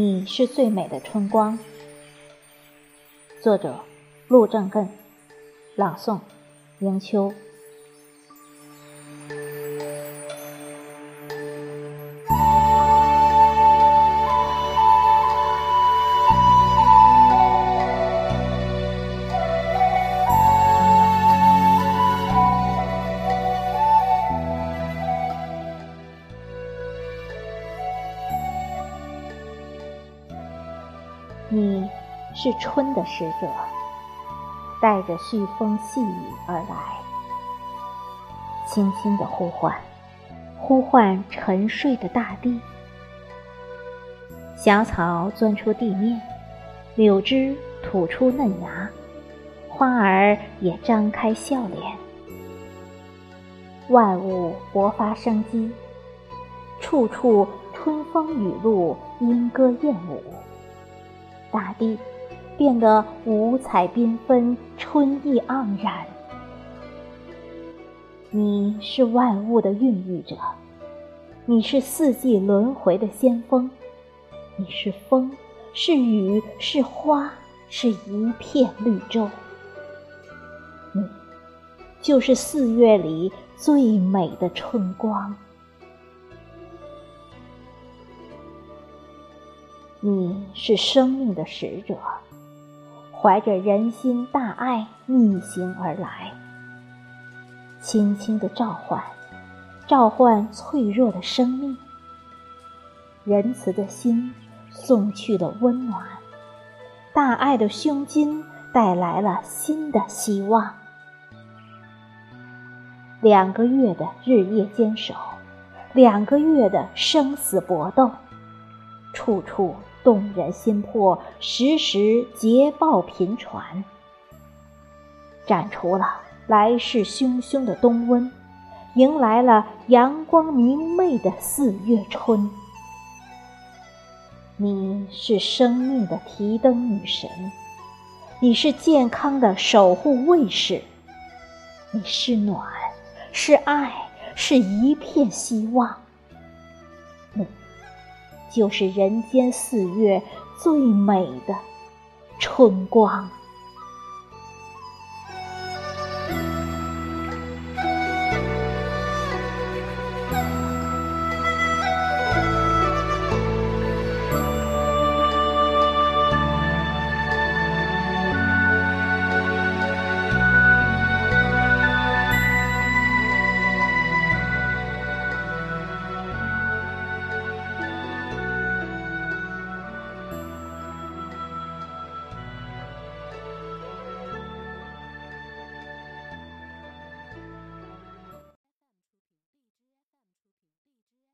你是最美的春光。作者：陆正根，朗诵：迎秋。你是春的使者，带着煦风细雨而来，轻轻的呼唤，呼唤沉睡的大地。小草钻出地面，柳枝吐出嫩芽，花儿也张开笑脸，万物勃发生机，处处春风雨露，莺歌燕舞。大地变得五彩缤纷，春意盎然。你是万物的孕育者，你是四季轮回的先锋，你是风，是雨，是花，是一片绿洲。你就是四月里最美的春光。你是生命的使者，怀着人心大爱逆行而来，轻轻的召唤，召唤脆弱的生命。仁慈的心送去了温暖，大爱的胸襟带来了新的希望。两个月的日夜坚守，两个月的生死搏斗，处处。动人心魄，时时捷报频传。斩除了来势汹汹的冬温，迎来了阳光明媚的四月春。你是生命的提灯女神，你是健康的守护卫士，你是暖，是爱，是一片希望。你。就是人间四月最美的春光。